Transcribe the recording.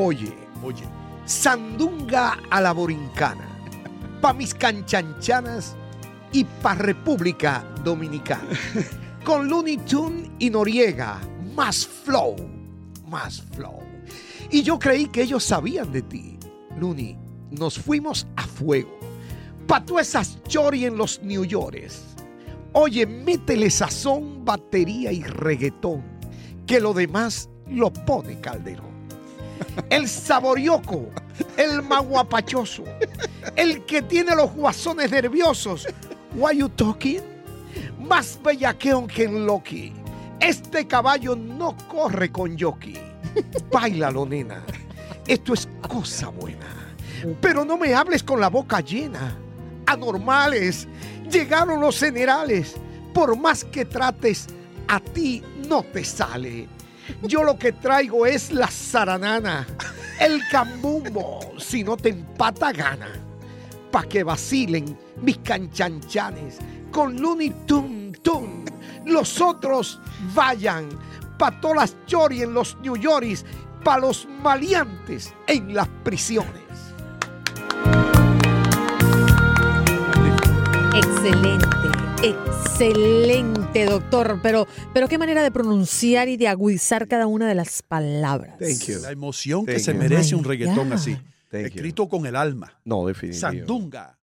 Oye, Oye, Sandunga a la Borincana, pa' mis canchanchanas y pa' República Dominicana. Con Looney Tune y Noriega, más flow, más flow. Y yo creí que ellos sabían de ti. Looney, nos fuimos a fuego. Pa' tú esas chori en los New Yorkers. Oye, métele sazón, batería y reggaetón, que lo demás lo pone Calderón. El saborioco, el maguapachoso, el que tiene los guasones nerviosos. Why you talking? Más bellaqueón que en Loki. Este caballo no corre con jockey. Báilalo, nena. Esto es cosa buena. Pero no me hables con la boca llena. Anormales. Llegaron los generales. Por más que trates, a ti no te sale. Yo lo que traigo es la zaranana, el cambumbo, si no te empata gana. Pa' que vacilen mis canchanchanes con Looney Tun Tun. Los otros vayan pa' todas las chori en los New Yorkers, pa' los maleantes en las prisiones. Excelente, doctor. Pero, pero qué manera de pronunciar y de agudizar cada una de las palabras. Thank you. la emoción que Thank se merece My un reggaetón God. así. Thank you. escrito con el alma. No, definitivamente. Sandunga.